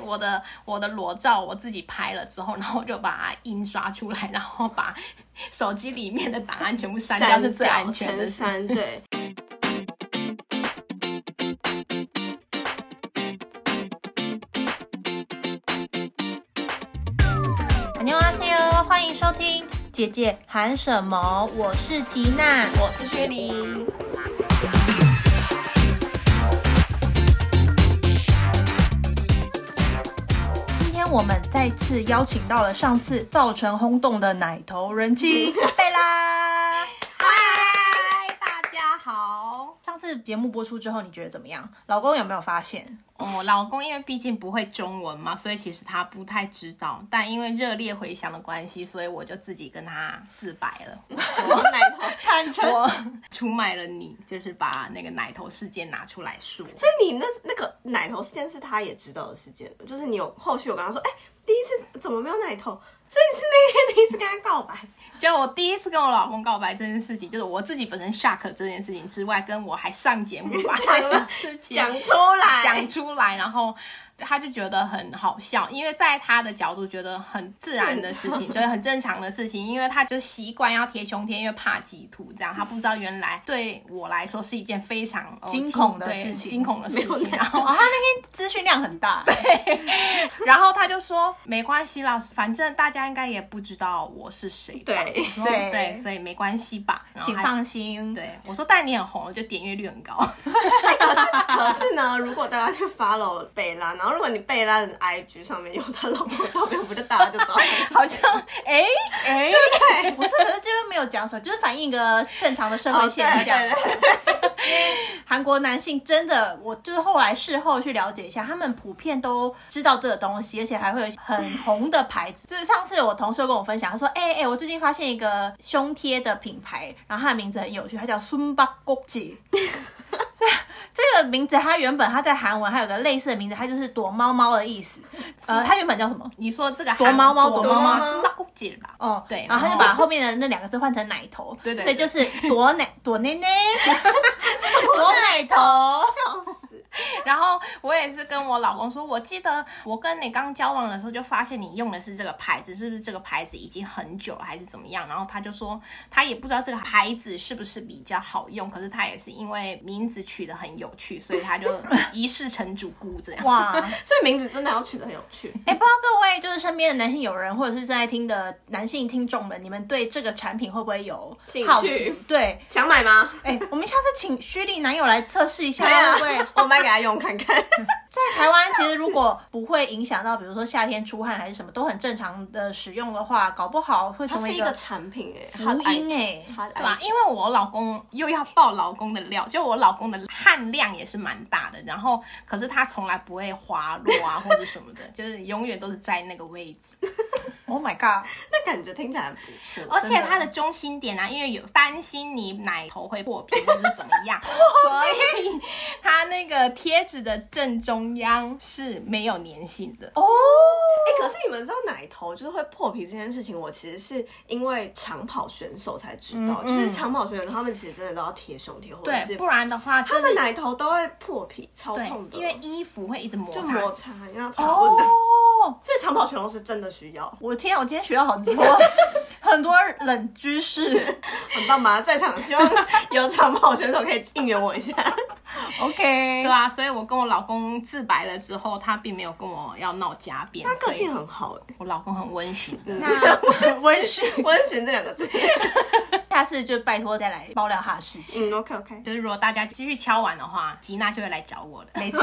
我的我的裸照我自己拍了之后然后我就把它印刷出来然后把手机里面的档案全部删掉是最安全的删对。妞啊 see 欢迎收听姐姐喊什么？我是吉娜。我是薛玲。我们再次邀请到了上次造成轰动的奶头人妻 贝拉。嗨，大家好。上次节目播出之后，你觉得怎么样？老公有没有发现？哦，老公因为毕竟不会中文嘛，所以其实他不太知道。但因为热烈回响的关系，所以我就自己跟他自白了。我奶头。坦诚我出卖了你，就是把那个奶头事件拿出来说。所以你那那个奶头事件是他也知道的事件，就是你有后续有跟他说，哎、第一次怎么没有奶头？所以是那天第一次跟他告白，就我第一次跟我老公告白这件事情，就是我自己本身 shock 这件事情之外，跟我还上节目把这件事情讲出来，讲出来，然后他就觉得很好笑，因为在他的角度觉得很自然的事情，对，很正常的事情，因为他就习惯要贴胸贴，因为怕挤图这样，他不知道原来对我来说是一件非常、呃 惊恐的事情。惊恐的事情，然后哦，他那天资讯量很大。然后他就说没关系啦，反正大家应该也不知道我是谁吧，对。对。对，所以没关系吧，然后请放心。对我说，但你很红，就点阅率很高。是呢，如果大家去 follow 贝拉，然后如果你贝拉的 IG 上面有她老婆的照片，不就大家就知道是 好像哎哎，对不是，可是就是没有讲什么，就是反映一个正常的社会现象。对对，韩国男性真的，我就是后来事后去了解一下，他们普遍都知道这个东西，而且还会有很红的牌子。就是上次我同事有跟我分享，他说：“哎、哎、我最近发现一个胸贴的品牌，然后它的名字很有趣，它叫孙巴国际。”所以这个名字它原本它在韩文还有个类似的名字，它就是躲猫猫的意思。呃，它原本叫什么？你说这个躲猫猫躲躲猫猫是猫姑姐吧？哦，对然后他就把后面的那两个字换成奶头，对对所以就是躲奶躲奶奶，躲奶头。笑死。然后我也是跟我老公说，我记得我跟你刚交往的时候就发现你用的是这个牌子，是不是这个牌子已经很久了，还是怎么样？然后他就说他也不知道这个牌子是不是比较好用，可是他也是因为名字取得很有趣，所以他就一试成主顾这样。哇，所以名字真的要取得很有趣。哎、不知道各位就是身边的男性友人，或者是正在听的男性听众们，你们对这个产品会不会有兴好奇趣？对，想买吗？哎、我们下次请虚丽男友来测试一下，对啊会不会？，我买给他用看看。在台湾，其实如果不会影响到，比如说夏天出汗还是什么，都很正常的使用的话，搞不好会成为一个产品哎，福音哎、它对吧？因为我老公又要爆老公的料，就我老公的汗量也是蛮大的，然后可是他从来不会滑落啊或者什么的，就是永远都是在那个位置。Oh my god！那感觉听起来很不错。而且它的中心点啊，因为有担心你奶头会破皮或者是怎么样，所以它那个贴纸的正中央是没有粘性的。哦，哎、可是你们知道奶头就是会破皮这件事情，我其实是因为长跑选手才知道，嗯就是长跑选手他们其实真的都要贴胸贴，或者对，是不然的话就是他们奶头都会破皮，超痛，的，因为衣服会一直摩就擦。摩擦，因为要跑或者，哦，所以长跑选手是真的需要，我天啊，我今天学到很多 很多冷知识。很棒吧？在场希望有长跑选手可以应援我一下。OK，对啊，所以我跟我老公自白了之后，他并没有跟我要闹家变。他个性很好哎，我老公很温驯的。那温驯，温驯这两个字，下次就拜托再来爆料他的事情。嗯，OK OK，就是如果大家继续敲完的话，吉娜就会来找我了。没错。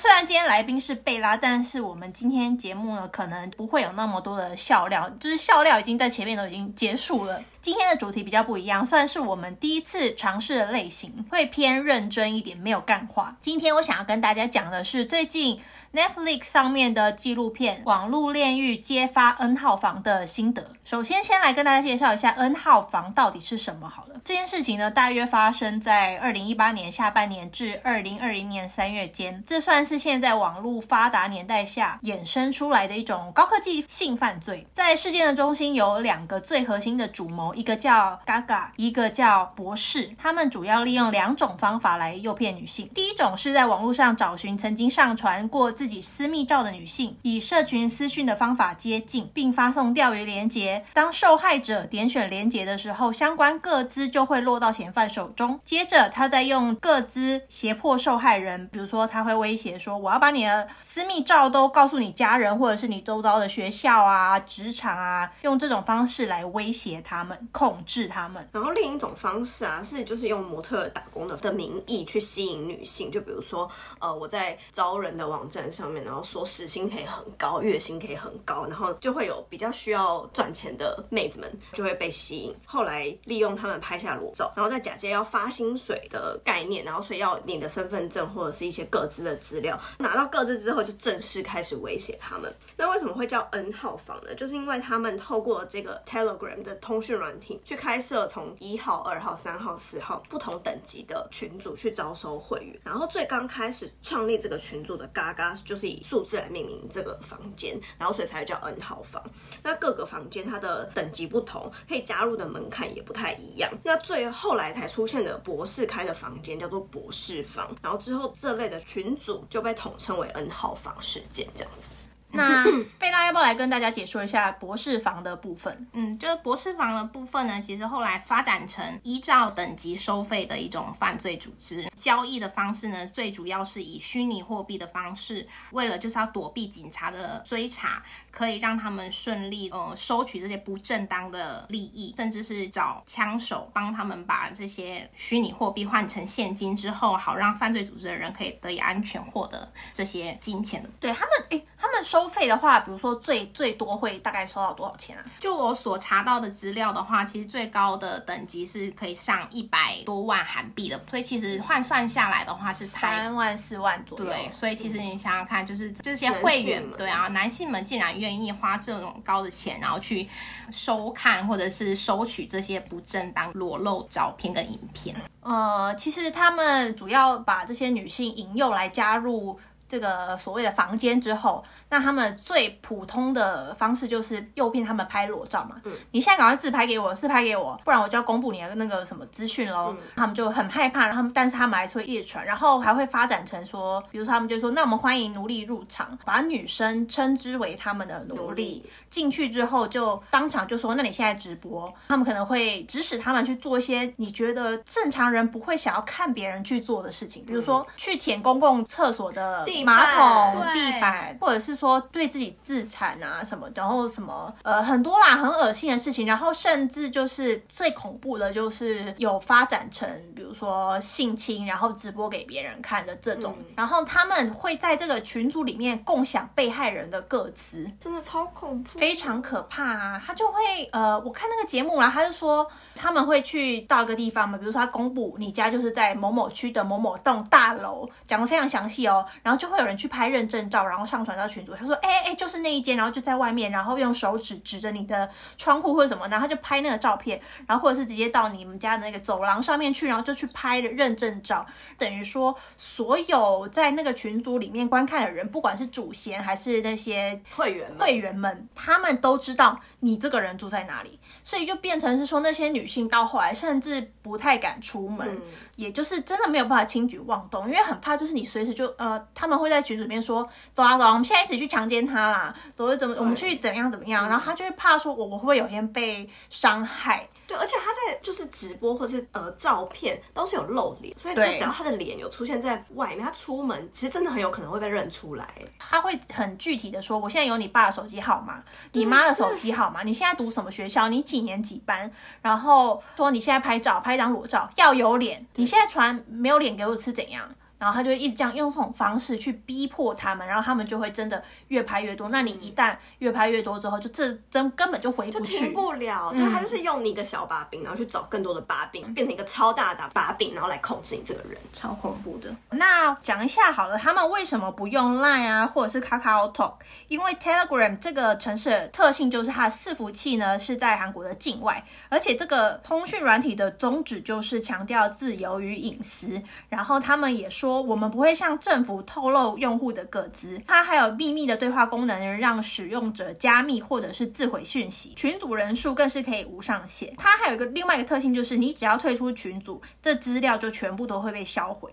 虽然今天来宾是贝拉，但是我们今天节目呢，可能不会有那么多的笑料，就是笑料已经在前面都已经结束了。今天的主题比较不一样，算是我们第一次尝试的类型，会偏认真一点，没有干话。今天我想要跟大家讲的是最近 Netflix 上面的纪录片《网络炼狱揭发 N 号房的心得》。首先，先来跟大家介绍一下 N 号房到底是什么好了。这件事情呢，大约发生在二零一八年下半年至二零二零年三月间，这算是现现在网络发达年代下衍生出来的一种高科技性犯罪。在事件的中心有两个最核心的主谋，一个叫 Gaga，一个叫博士。他们主要利用两种方法来诱骗女性。第一种是在网络上找寻曾经上传过自己私密照的女性，以社群私讯的方法接近，并发送钓鱼连结。当受害者点选连结的时候，相关个资就会落到嫌犯手中。接着，他再用个资胁迫受害人，比如说他会威胁说：“我要把你的私密照都告诉你家人，或者是你周遭的学校啊、职场啊，用这种方式来威胁他们、控制他们。”然后另一种方式啊，是就是用模特打工的的名义去吸引女性，就比如说，呃，我在招人的网站上面，然后说时薪可以很高，月薪可以很高，然后就会有比较需要赚钱的妹子们就会被吸引，后来利用他们拍下裸照，然后再假借要发薪水的概念，然后所以要你的身份证或者是一些各自的资料，拿到各自之后就正式开始威胁他们。那为什么会叫 N 号房呢？就是因为他们透过这个 Telegram 的通讯软体去开设从一号、二号、三号、四号不同等级的群组去招收会员，然后最刚开始创立这个群组的嘎嘎就是以数字来命名这个房间，然后所以才叫 N 号房。那各个房间它的等级不同，可以加入的门槛也不太一样。那最后来才出现的博士开的房间叫做博士房，然后之后这类的群组就被统称为 N 号房事件这样子。那 贝拉要不要来跟大家解说一下博士房的部分？嗯，就是博士房的部分呢，其实后来发展成依照等级收费的一种犯罪组织。交易的方式呢，最主要是以虚拟货币的方式，为了就是要躲避警察的追查，可以让他们顺利呃收取这些不正当的利益，甚至是找枪手帮他们把这些虚拟货币换成现金之后，好让犯罪组织的人可以得以安全获得这些金钱的。对他们，诶，收费的话，比如说最最多会大概收到多少钱啊？就我所查到的资料的话，其实最高的等级是可以上一百多万韩币的，所以其实换算下来的话是三万四万左右。对，所以其实你想想看，就是这些会员们对啊，男性们竟然愿意花这种高的钱，然后去收看或者是收取这些不正当裸露照片跟影片。呃，其实他们主要把这些女性引诱来加入这个所谓的房间之后，那他们最普通的方式就是诱骗他们拍裸照嘛。嗯，你现在赶快自拍给我，自拍给我，不然我就要公布你的那个什么资讯喽。他们就很害怕，然后他们但是他们还是会夜传，然后还会发展成说，比如说他们就说，那我们欢迎奴隶入场，把女生称之为他们的奴奴隶隶。进去之后就当场就说，那你现在直播，他们可能会指使他们去做一些你觉得正常人不会想要看别人去做的事情，比如说去舔公共厕所的地马桶、地板，或者是说对自己自残啊什么，然后什么呃很多啦，很恶心的事情，然后甚至就是最恐怖的，就是有发展成比如说性侵，然后直播给别人看的这种，然后他们会在这个群组里面共享被害人的个词。真的超恐怖，非常可怕啊！他就会呃，我看那个节目啦，他就说他们会去到一个地方嘛，比如说他公布你家就是在某某区的某某栋大楼，讲的非常详细哦，然后就会有人去拍认证照，然后上传到群组。他说，哎哎，就是那一间，然后就在外面，然后用手指指着你的窗户或者什么，然后就拍那个照片，然后或者是直接到你们家的那个走廊上面去，然后就去拍认证照，等于说所有在那个群组里面观看的人，不管是主嫌还是那些会员会员们，他们都知道你这个人住在哪里，所以就变成是说，那些女性到后来甚至不太敢出门，也就是真的没有办法轻举妄动，因为很怕就是你随时就呃，他们会在群组里面说，走啊走啊，我们现在一起去强奸他啦，走怎么我们去怎样怎么样，然后他就会怕说我我会不会有一天被伤害，对，而且他在就是直播或者是呃照片都是有露脸，所以就只要他的脸有出现在外面，他出门其实真的很有可能会被认出来。他会很具体的说，我现在有你爸的手机号码，你妈的手机号码，你现在读什么学校，你几年几班，然后说你现在拍照拍一张裸照要有脸，你现在传没有脸给我吃怎样？然后他就一直这样用这种方式去逼迫他们，然后他们就会真的越拍越多。那你一旦越拍越多之后，就这真根本就回不就停去。不了，对他就是用你一个小把柄，然后去找更多的把柄，变成一个超大的把柄，然后来控制你这个人。超恐怖的，那讲一下好了，他们为什么不用 Line 啊，或者是 Kakao Talk？因为 Telegram 这个城市的特性就是它的伺服器呢是在韩国的境外，而且这个通讯软体的宗旨就是强调自由与隐私。然后他们也说说，我们不会向政府透露用户的个资，它还有秘密的对话功能，让使用者加密或者是自毁讯息。群组人数更是可以无上限。它还有一个另外一个特性，就是你只要退出群组，这资料就全部都会被销毁。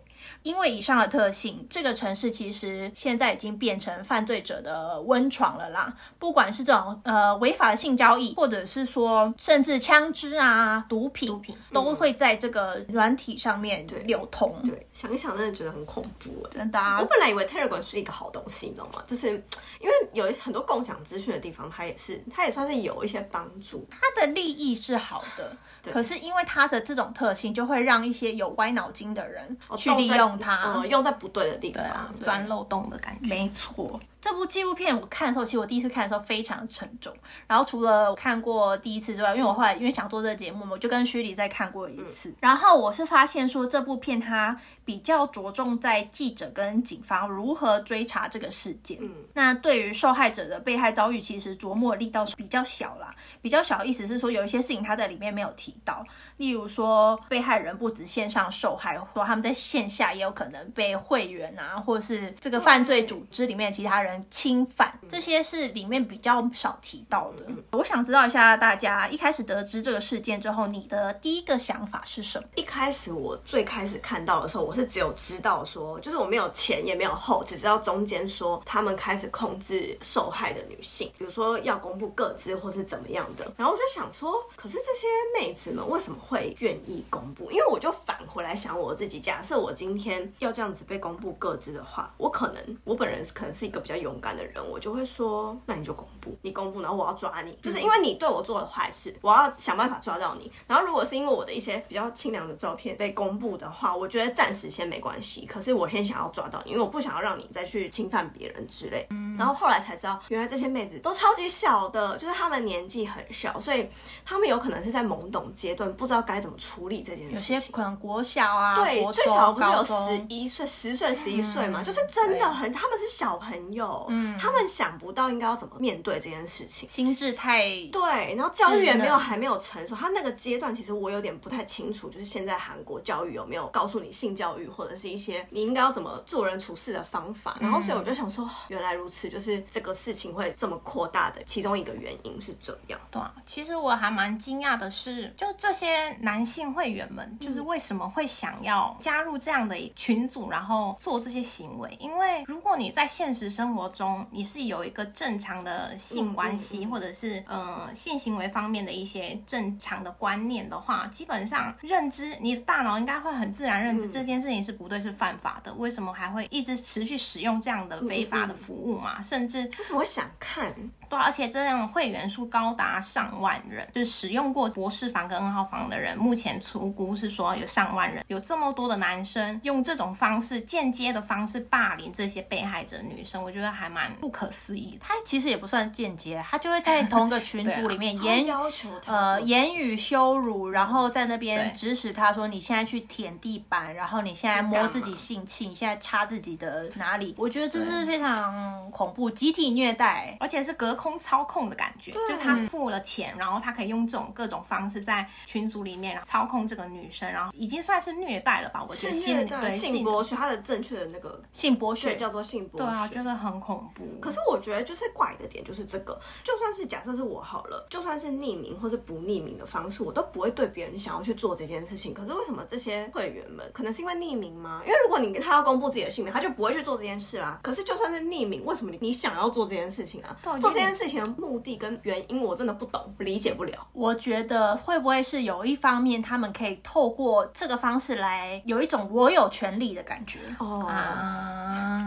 因为以上的特性，这个城市其实现在已经变成犯罪者的温床了啦。不管是这种呃违法的性交易，或者是说甚至枪支啊、毒品，毒品都会在这个软体上面流通。对，想一想真的觉得很恐怖。真的啊！我本来以为 Telegram 是一个好东西，你知道吗？就是因为有很多共享资讯的地方，它也是，它也算是有一些帮助。它的利益是好的，可是因为它的这种特性，就会让一些有歪脑筋的人去利用它，嗯，用在不对的地方，钻漏洞的感觉。没错。这部纪录片我看的时候，其实我第一次看的时候非常沉重。然后除了看过第一次之外，因为我后来因为想做这个节目嘛，我就跟徐礼再看过一次。然后我是发现说，这部片它比较着重在记者跟警方如何追查这个事件。嗯，那对于受害者的被害遭遇，其实琢磨力道是比较小啦。比较小的意思是说，有一些事情他在里面没有提到，例如说被害人不止线上受害，说他们在线下也有可能被会员啊，或者是这个犯罪组织里面其他人。侵犯这些是里面比较少提到的。我想知道一下，大家一开始得知这个事件之后，你的第一个想法是什么？一开始我最开始看到的时候，我是只有知道说，就是我没有前也没有后，只知道中间说他们开始控制受害的女性，比如说要公布各自或是怎么样的。然后我就想说，可是这些妹子们为什么会愿意公布？因为我就返回来想我自己，假设我今天要这样子被公布各自的话，我可能我本人可能是一个比较有。勇敢的人，我就会说，那你就公布，你公布，然后我要抓你，就是因为你对我做了坏事，我要想办法抓到你。然后如果是因为我的一些比较清凉的照片被公布的话，我觉得暂时先没关系。可是我先想要抓到你，因为我不想要让你再去侵犯别人之类。然后后来才知道，原来这些妹子都超级小的，就是她们年纪很小，所以她们有可能是在懵懂阶段，不知道该怎么处理这件事情。有些可能国小啊，对，最小不是有十一岁、十岁、十一岁嘛，就是真的很，他们是小朋友。嗯，他们想不到应该要怎么面对这件事情，心智太对，然后教育也没有还没有成熟，他那个阶段其实我有点不太清楚，就是现在韩国教育有没有告诉你性教育或者是一些你应该要怎么做人处事的方法，然后所以我就想说，原来如此，就是这个事情会这么扩大的其中一个原因是这样。对，其实我还蛮惊讶的是，就这些男性会员们，就是为什么会想要加入这样的群组，然后做这些行为？因为如果你在现实生活中，你是有一个正常的性关系，或者是呃性行为方面的一些正常的观念的话，基本上认知你的大脑应该会很自然认知这件事情是不对，是犯法的。为什么还会一直持续使用这样的非法的服务嘛？甚至为什么会想看？对，而且这样会员数高达上万人，就是使用过博士房跟 N 号房的人，目前出估是说有上万人，有这么多的男生用这种方式间接的方式霸凌这些被害者女生，我觉得还蛮。不可思议，他其实也不算间接，他就会在 同个群组里面言要求呃言语羞辱，然后在那边指使他说你现在去舔地板，然后你现在摸自己性器，你现在插自己的哪里？我觉得这是非常恐怖，集体虐待，而且是隔空操控的感觉，就他付了钱，然后他可以用这种各种方式在群组里面然后操控这个女生，然后已经算是虐待了吧？我觉得性对性剥削，他的正确的那个性剥削叫做性剥削，对啊，觉得很恐怖。可是我觉得就是怪的点就是这个，就算是假设是我好了，就算是匿名或者不匿名的方式，我都不会对别人想要去做这件事情。可是为什么这些会员们可能是因为匿名吗？因为如果你跟他要公布自己的姓名，他就不会去做这件事啦。可是就算是匿名，为什么你你想要做这件事情啊？做这件事情的目的跟原因我真的不懂，理解不了。我觉得会不会是有一方面，他们可以透过这个方式来有一种我有权利的感觉哦，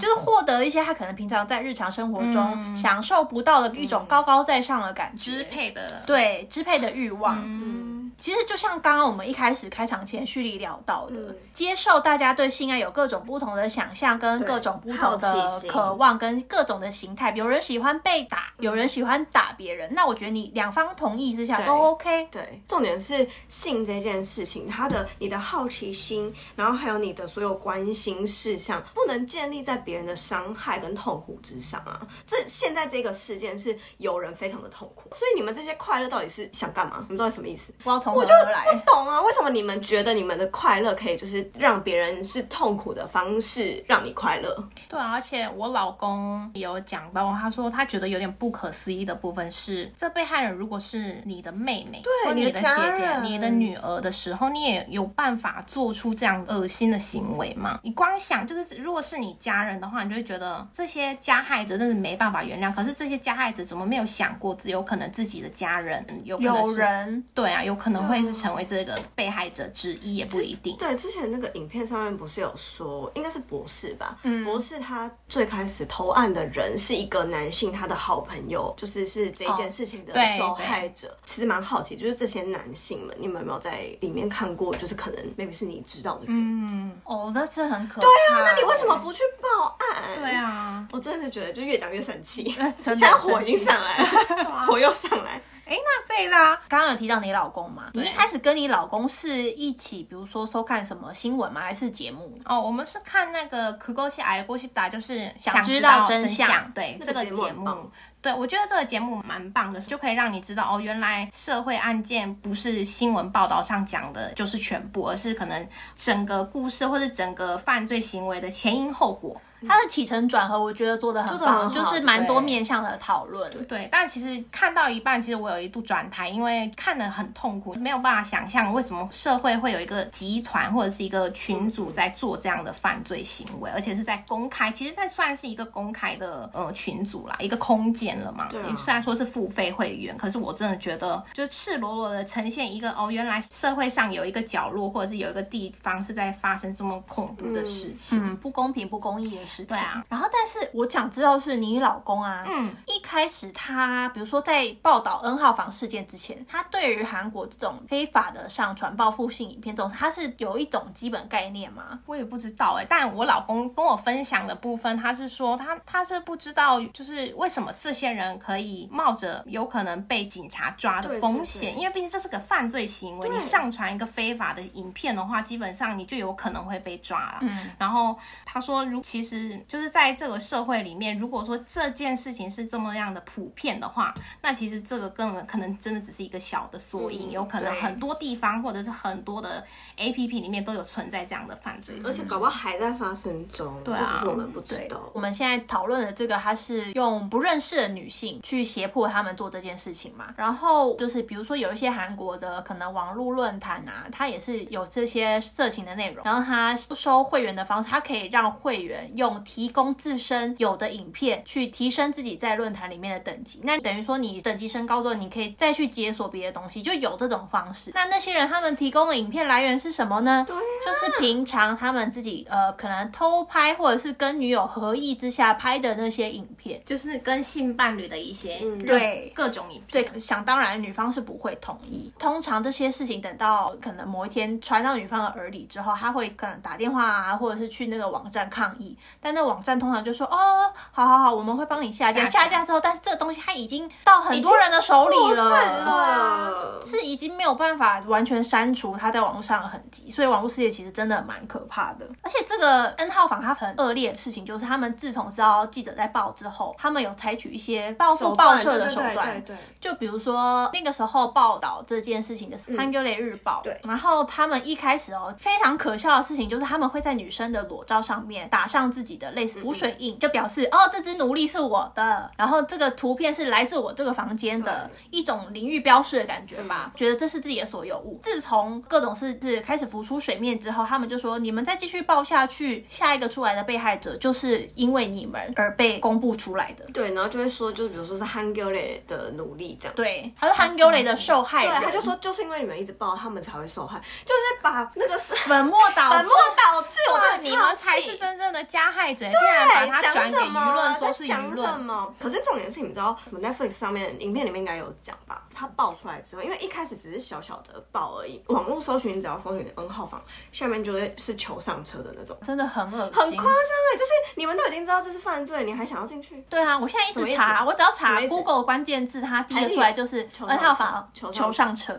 就是获得一些他可能平常在日常生活中享受不到的一种高高在上的感觉，支配的。对支配的欲望。嗯，其实就像刚刚我们一开始开场前序里聊到的，接受大家对性爱有各种不同的想象，跟各种不同的渴望，跟各种的形态。有人喜欢被打，有人喜欢打别人。那我觉得你两方同意之下都 OK。对，重点是性这件事情，它的你的好奇心，然后还有你的所有关心事项，不能建立在别人的伤害跟痛苦之上啊。这现在这个事件是有人非常的痛苦，所以你们这些快乐到底是想干嘛？你们到底什么意思？我要从从何而来？懂啊？为什么你们觉得你们的快乐可以就是让别人是痛苦的方式让你快乐？对啊，而且我老公也有讲到，他说他觉得有点不可思议的部分是，这被害人如果是你的妹妹，对你你的的姐姐、你的女儿的时候，你也有办法做出这样恶心的行为吗？你光想就是，如果是你家人的话，你就会觉得这些加害者真是没办法原谅。可是这些加害者怎么没有想过，有可能自己的家人有可能有人对啊，有可能会是成为这个被害者之一，也不一定。对，之前那个影片上面不是有说，应该是博士吧？嗯，博士他最开始投案的人是一个男性，他的好朋友，就是是这件事情的受害者。其实蛮好奇，就是这些男性们，你们有没有在里面看过？就是可能 maybe 是你知道的人。嗯，哦，那这很可怕。对啊，那你为什么不去报案？对啊，我真的是觉得就越讲越生气，现在火已经上来了，火又上来。哎，那贝拉刚刚有提到你老公嘛？你一开始跟你老公是一起，比如说收看什么新闻吗？还是节目？哦，我们是看那个《可勾西矮过西达》，就是想知知道真真相对这个节目。对，我觉得这个节目蛮棒的，就可以让你知道哦，原来社会案件不是新闻报道上讲的就是全部，而是可能整个故事或者整个犯罪行为的前因后果。他的起承转合，我觉得做的很棒，就是蛮多面向的讨论。对，但其实看到一半，其实我有一度转台，因为看得很痛苦，没有办法想象为什么社会会有一个集团或者是一个群组在做这样的犯罪行为，而且是在公开，其实它算是一个公开的呃群组啦，一个空间了嘛。对啊虽然说是付费会员，可是我真的觉得，就赤裸裸的呈现一个哦，原来社会上有一个角落或者是有一个地方是在发生这么恐怖的事情。嗯，不公平、不公义的事情。对啊，然后但是我想知道是你老公啊，嗯，一开始他比如说在报道 N 号房事件之前，他对于韩国这种非法的上传报复性影片这种，他是有一种基本概念吗？我也不知道哎、但我老公跟我分享的部分，他是说他他是不知道，就是为什么这些人可以冒着有可能被警察抓的对对风险，对因为毕竟这是个犯罪行为，你上传一个非法的影片的话，基本上你就有可能会被抓了。嗯，然后他说，如其实就是在这个社会里面，如果说这件事情是这么样的普遍的话，那其实这个根本可能真的只是一个小的缩影，嗯有可能很多地方或者是很多的 A P P 里面都有存在这样的犯罪，而且搞不好还在发生中，对啊就是我们不知对道。我们现在讨论的这个，它是用不认识的女性去胁迫他们做这件事情嘛。然后就是比如说有一些韩国的可能网络论坛啊，它也是有这些色情的内容，然后它收会员的方式，它可以让会员用提供自身有的影片去提升自己在论坛里面的等级。那等于说你等级升高之后，你可以再去解锁别的东西，就有这种方式。那那些人他们提供的影片来源是什么呢？对啊就是平常他们自己呃可能偷拍或者是跟女友合意之下拍的那些影片。就是跟性伴侣的一些嗯对各种影片。对，想当然，女方是不会同意。通常这些事情等到可能某一天传到女方的耳里之后，他会可能打电话啊，或者是去那个网站抗议。但那网站通常就说：“哦，好好好，我们会帮你下架。”下架之后，但是这个东西它已经到很多人的手里了。了，是已经没有办法完全删除它在网络上的痕迹，所以网络世界其实真的蛮可怕的。而且这个 N 号房它很恶劣的事情，就是他们自从知道记者在报之后，他们有采取一些报复报社的手段，对对对就比如说那个时候报道这件事情的是《韩国雷日报》，对然后他们一开始哦非常可笑的事情就是他们会在女生的裸照上面打上自己的类似浮水印，就表示哦这只奴隶是我的，然后这个图片是来自我这个房间的一种领域标识的感觉吧，觉得这是自己的所有物。自从各种事是开始浮出水面之后，他们就说你们再继续报下去，下一个出来的被害者就是因为你们而被公布出来的。对，然后就会说，就是比如说是 Hangule 的努力这样。对，他是 h a n g u l e 的受害人，对，他就说就是因为你们一直报，他们才会受害，就是把那个是粉末倒置本末。倒置，我真的你们才是。真正的加害者，竟然把它讲转给舆什么？论，说是舆在讲什论。么？可是重点是，你们知道什么？Netflix 上面影片里面应该有讲吧？它爆出来之后，因为一开始只是小小的爆而已，网络搜寻你只要搜寻 N 号房，下面就会是求上车的那种，真的很恶心，很夸张哎！就是你们都已经知道这是犯罪，你还想要进去？对啊，我现在一直查，我只要查 Google 关键字，它第一个出来就是求 N 号房求上求上车。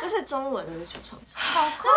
就是中文的是求上车，好夸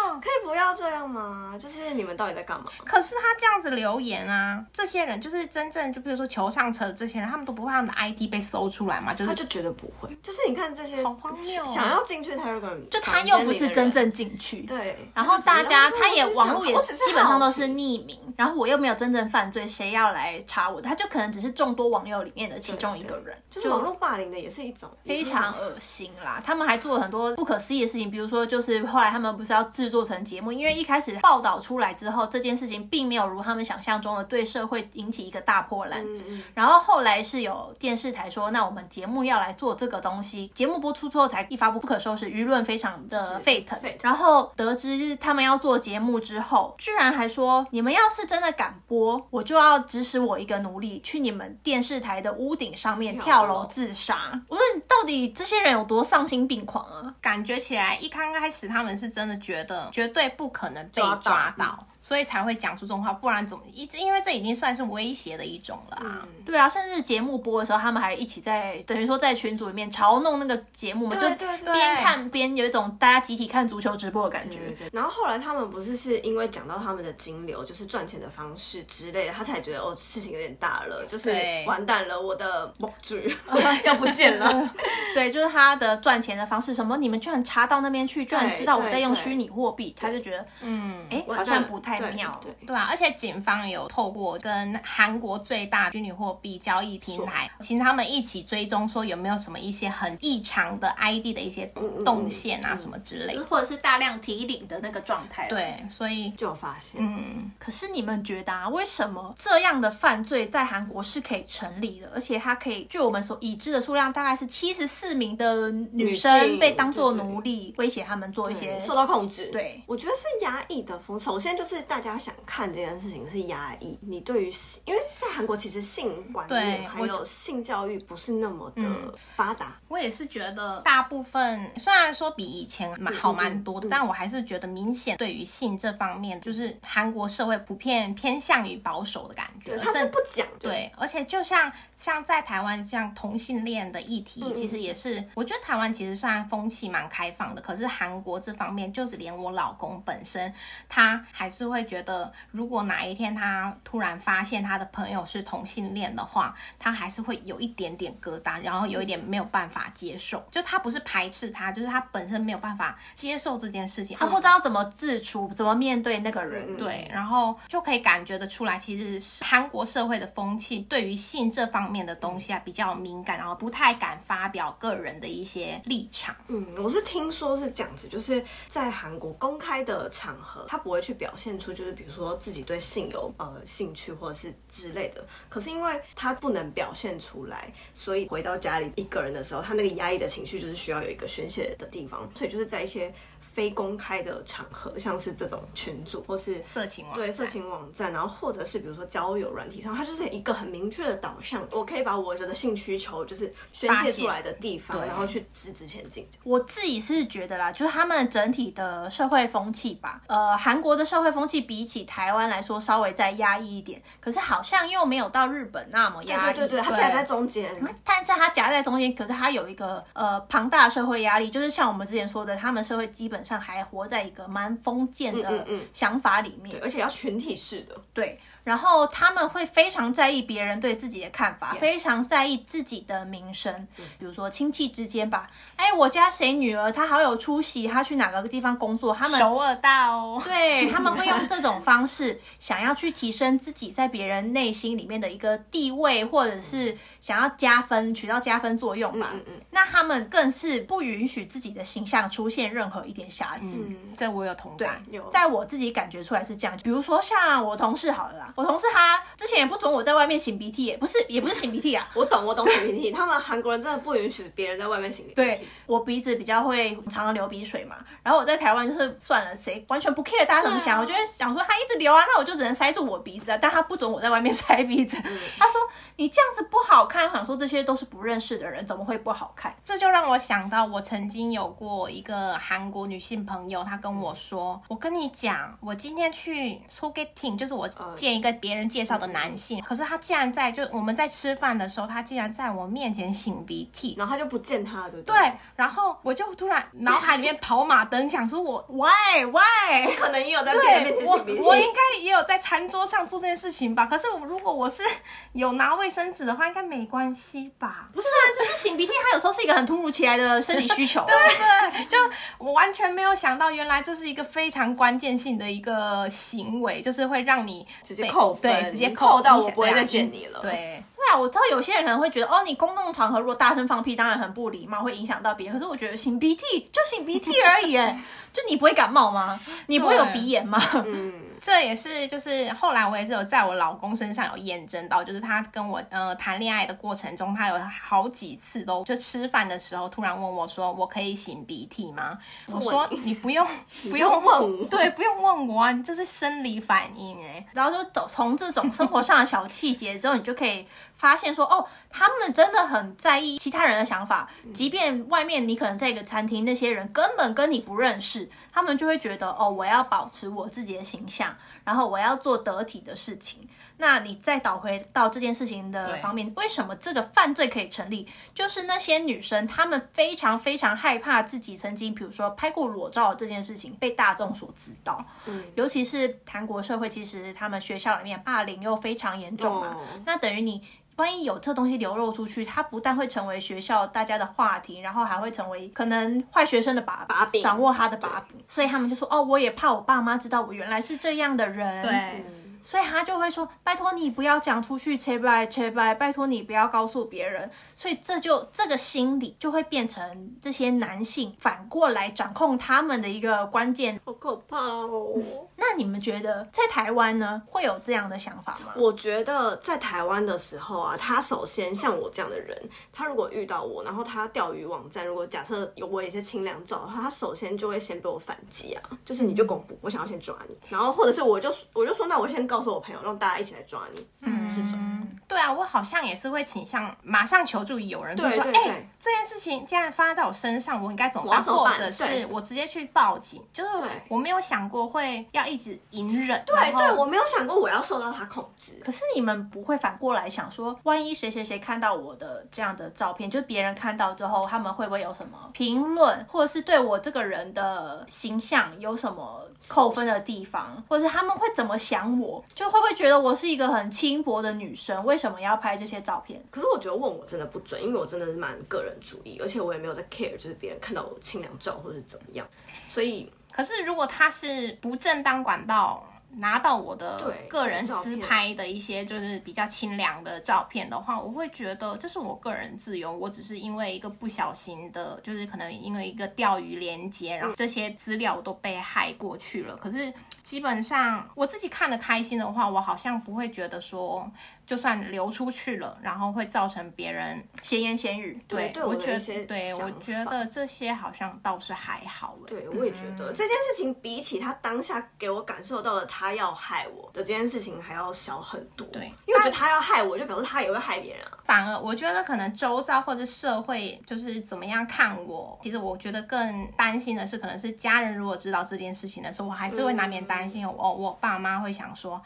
张哦！可以不要这样吗？就是你们到底在干嘛？可是他这样子，子留言啊，这些人就是真正就比如说求上车的这些人，他们都不怕他们的 ID 被搜出来嘛？就是他就绝对不会。就是你看这些好荒谬哦想要进去 Telegram，就他又不是真正进去，对，然后大家他也网络也基本上都是匿名，然后我又没有真正犯罪，谁要来查我？他就可能只是众多网友里面的其中一个人，就是网络霸凌的也是一种非常恶心啦。他们还做了很多不可思议的事情，比如说就是后来他们不是要制作成节目，因为一开始报道出来之后，这件事情并没有如他们想象中的对社会引起一个大波澜。嗯嗯，然后后来是有电视台说，那我们节目要来做这个东西。节目播出之后才一发不可收拾，舆论非常的沸腾。然后得知他们要做节目之后，居然还说，你们要是真的敢播，我就要指使我一个奴隶去你们电视台的屋顶上面跳跳楼楼自杀。我说，到底这些人有多丧心病狂啊？感觉起来一刚开始他们是真的觉得绝对不可能被抓抓到到，所以才会讲出这种话，不然怎么一因为这已经算是威胁的一种了啊。对啊，甚至节目播的时候，他们还一起在等于说在群组里面嘲弄那个节目嘛，就边看边有一种大家集体看足球直播的感觉。对对。然后后来他们不是是因为讲到他们的金流，就是赚钱的方式之类的，他才觉得哦事情有点大了，就是对完蛋了，我的梦剧 要不见了。对，就是他的赚钱的方式，什么你们居然查到那边去，居然对知道我在用对虚拟货币，他就觉得，嗯，哎，好像不太对妙。对对啊，而且警方有透过跟韩国最大虚拟货币交易平台，请他们一起追踪，说有没有什么一些很异常的 ID 的一些嗯动线啊什么之类的。或者是大量提领的那个状态。，对，所以就有发现，嗯，可是你们觉得啊，为什么这样的犯罪在韩国是可以成立的？而且它可以，据我们所已知的数量，大概是七十四名的女女生被当做奴隶，威胁他们做一些受到控制。对，我觉得是压抑的风。首先就是大家想看这件事情是压抑，你对于性，因为在韩国其实性观对念还我有性教育不是那么的发达。我也是觉得大部分虽然说比以前蛮好蛮多的，但我还是觉得明显对于性这方面，就是韩国社会普遍偏向于保守的感觉，他是甚不讲，对，而且就像像在台湾，像同性恋的议嗯题，其实也是，我觉得台湾其实算风气蛮开放的，可是韩国这方面，就是连我老公本身，他还是会觉得，如果哪一天他突然发现他的朋友是同性恋的话，他还是会有一点点疙瘩，然后有一点没有办法接受，就他不是排斥他，就是他本身没有办法接受这件事情，他不知道怎么自处，怎么面对那个人。嗯对，然后就可以感觉得出来，其实是韩国社会的风气对于性这方面的东西啊比较敏感，然后不太敢发表个人的一些立场。嗯，我是听说是这样子，就是在韩国公开的场合，他不会去表现出就是比如说自己对性有呃兴趣或者是之类的。可是因为他不能表现出来，所以回到家里一个人的时候，他那个压抑的情绪就是需要有一个宣泄的地方，所以就是在一些非公开的场合，像是这种群组或是色情网对色情网站，然后或者是比如说交友软体上，它就是一个很明确的导向，我可以把我的性需求就是宣泄出来的地方，然后去直直前进。我自己是觉得啦，就是他们整体的社会风气吧，呃，韩国的社会风气比起台湾来说稍微再压抑一点，可是好像又没有到日本那么压抑。对对对，它夹在中间。但是它夹在中间，可是它有一个呃庞大的社会压力，就是像我们之前说的，他们社会基本上还活在一个蛮封建的想法里面。而且要群体式的，对，然后他们会非常在意别人对自己的看法非常在意自己的名声。比如说亲戚之间吧，哎，我家谁女儿她好有出息，她去哪个地方工作，他们首尔大哦，对他们会用这种方式，想要去提升自己在别人内心里面的一个地位，或者是想要加分，起到加分作用吧。嗯嗯那他们更是不允许自己的形象出现任何一点瑕疵。嗯，这我有同感。有在我自己感觉出来是这样，比如说像我同事好了啦，我同事他之前也不准我在外面擤鼻涕耶，不是也不是擤鼻涕啊，我懂我懂擤鼻涕，他们韩国人真的不允许别人在外面擤鼻涕。对我鼻子比较会常常流鼻水嘛，然后我在台湾就是算了，谁完全不 care 大家怎么想，我就会想说他一直流啊，那我就只能塞住我鼻子啊，但他不准我在外面塞鼻子，他说你这样子不好看，我想说这些都是不认识的人，怎么会不好看？这就让我想到，我曾经有过一个韩国女性朋友，她跟我说：“我跟你讲，我今天去 sogeting，就是我见一一个别人介绍的男性，可是他竟然在就我们在吃饭的时候，他竟然在我面前擤鼻涕。然后他就不见他的，对然后我就突然脑海里面跑马灯，想说我 why why？可能也有在别人面前我擤鼻涕。我应该也有在餐桌上做这件事情吧？可是如果我是有拿卫生纸的话，应该没关系吧？不是啊，就是擤鼻涕，它有时候是一个很突如其来的生理需求。对 对，就我完全没有想到，原来这是一个非常关键性的一个行为，就是会让你直接扣分对，直接扣到我不会再见你了对，对啊，我知道有些人可能会觉得，哦，你公共场合如果大声放屁，当然很不礼貌，会影响到别人。可是我觉得擤鼻涕就擤鼻涕而已，哎，就你不会感冒吗？你不会有鼻炎吗？嗯，这也是就是后来我也是有在我老公身上有验证到，就是他跟我呃谈恋爱的过程中，他有好几次都就吃饭的时候突然问我说：“我可以擤鼻涕吗？”我说：“你不用不用用问我 对，不用问我啊，你这是生理反应哎。”然后就走从这种生活上的小细节之后，你就可以发现说，哦，他们真的很在意其他人的想法，即便外面你可能在一个餐厅，那些人根本跟你不认识，他们就会觉得，哦，我要保持我自己的形象，然后我要做得体的事情。那你再倒回到这件事情的方面，为什么这个犯罪可以成立？就是那些女生，她们非常非常害怕自己曾经，比如说拍过裸照这件事情被大众所知道。嗯，尤其是韩国社会，其实他们学校里面霸凌又非常严重嘛，哦那等于你。万一有这东西流露出去，它不但会成为学校大家的话题，然后还会成为可能坏学生的把把柄掌握他的把柄。所以他们就说：“哦，我也怕我爸妈知道我原来是这样的人。”对，所以他就会说：“拜托你不要讲出去，切拜切拜，拜托你不要告诉别人。”所以这就这个心理就会变成这些男性反过来掌控他们的一个关键。好可怕哦。那你们觉得在台湾呢，会有这样的想法吗？我觉得在台湾的时候啊，他首先像我这样的人，他如果遇到我，然后他钓鱼网站，如果假设有我有一些清凉照的话，他首先就会先被我反击啊，就是你就公布，我想要先抓你，然后或者是我就我就说，那我先告诉我朋友，让大家一起来抓你，嗯，这种。对啊，我好像也是会倾向马上求助有人，比如说，哎、对对对这件事情竟然发生在我身上，我应该怎么办？我要怎么办或者是我直接去报警，就是对我没有想过会要一直隐忍。对然后对，我没有想过我要受到他控制。可是你们不会反过来想说，万一谁谁谁看到我的这样的照片，就别人看到之后，他们会不会有什么评论，或者是对我这个人的形象有什么扣分的地方，或者是他们会怎么想我，就会不会觉得我是一个很轻薄的女生，为什么要拍这些照片？可是我觉得问我真的不准，因为我真的是蛮个人主义，而且我也没有在 care，就是别人看到我清凉照或者是怎么样，所以可是如果他是不正当管道拿到我的个人私拍的一些就是比较清凉的照片的话，我会觉得这是我个人自由，我只是因为一个不小心的，就是可能因为一个钓鱼连接，然后这些资料都被害过去了。可是基本上我自己看的开心的话，我好像不会觉得说，就算流出去了，然后会造成别人闲言闲语，对对我我觉得对我觉得这些好像倒是还好了。对，我也觉得、这件事情比起他当下给我感受到的他要害我的这件事情还要小很多。对因为我觉得他要害我，就表示他也会害别人啊。反而我觉得可能周遭或者社会就是怎么样看我，其实我觉得更担心的是，可能是家人如果知道这件事情的时候，我还是会难免担心我我爸妈会想说，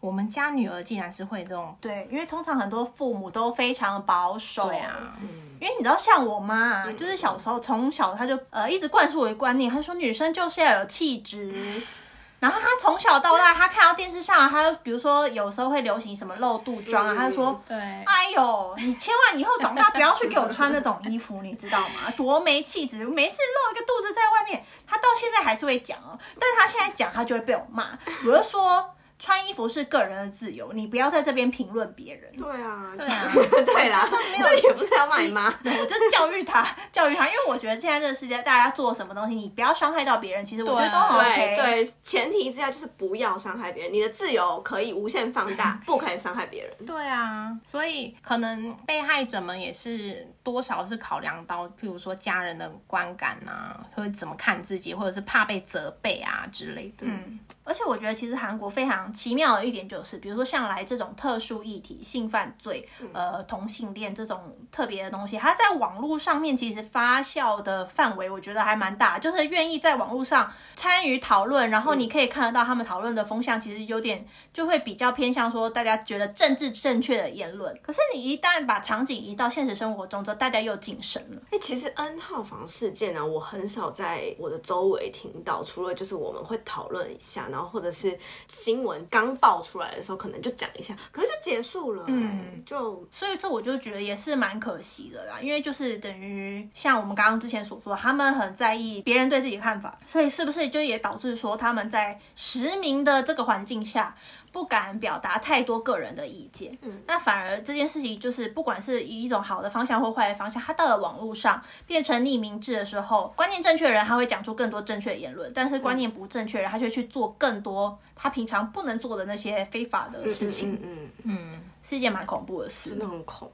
我们家女儿竟然是会这种，对，因为通常很多父母都非常保守，对啊，因为你知道，像我妈啊，就是小时候从小她就呃一直灌输我一个观念，她说女生就是要有气质。然后她从小到大，她看到电视上，她比如说有时候会流行什么露肚装啊，她就说。对。哎呦，你千万以后长大不要去给我穿那种衣服，你知道吗？多没气质，没事露一个肚子在外面。她到现在还是会讲哦，但是她现在讲，她就会被我骂。我就说，穿衣服是个人的自由，你不要在这边评论别人。对啊，对啊 对啦，这也不是要骂你妈。对，我就教育他，教育他，因为我觉得现在这个世界，大家做什么东西，你不要伤害到别人，其实我觉得都 OK。对对，前提之下就是不要伤害别人，你的自由可以无限放大，不可以伤害别人。对啊，所以可能被害者们也是多少是考量到，譬如说家人的观感啊，会怎么看自己，或者是怕被责备啊之类的。嗯，而且我觉得其实韩国非常常奇妙的一点就是，比如说像来这种特殊议题，性犯罪、呃同性恋这种特别的东西，它在网络上面其实发酵的范围，我觉得还蛮大，就是愿意在网络上参与讨论，然后你可以看得到他们讨论的风向，其实有点就会比较偏向说大家觉得政治正确的言论。可是你一旦把场景移到现实生活中之后，大家又谨慎了。哎、其实 N 号房事件呢、我很少在我的周围听到，除了就是我们会讨论一下，然后或者是新闻刚爆出来的时候，可能就讲一下，可是就结束了、嗯，就所以这我就觉得也是蛮可惜的啦，因为就是等于像我们刚刚之前所说，他们很在意别人对自己的看法，所以是不是就也导致说他们在实名的这个环境下不敢表达太多个人的意见？嗯，那反而这件事情就是不管是以一种好的方向或坏的方向，它到了网络上变成匿名制的时候，观念正确的人他会讲出更多正确的言论，但是观念不正确的人他就去做更多他平常不能做的那些非法的事情，嗯嗯，是一件蛮恐怖的事。真的很恐。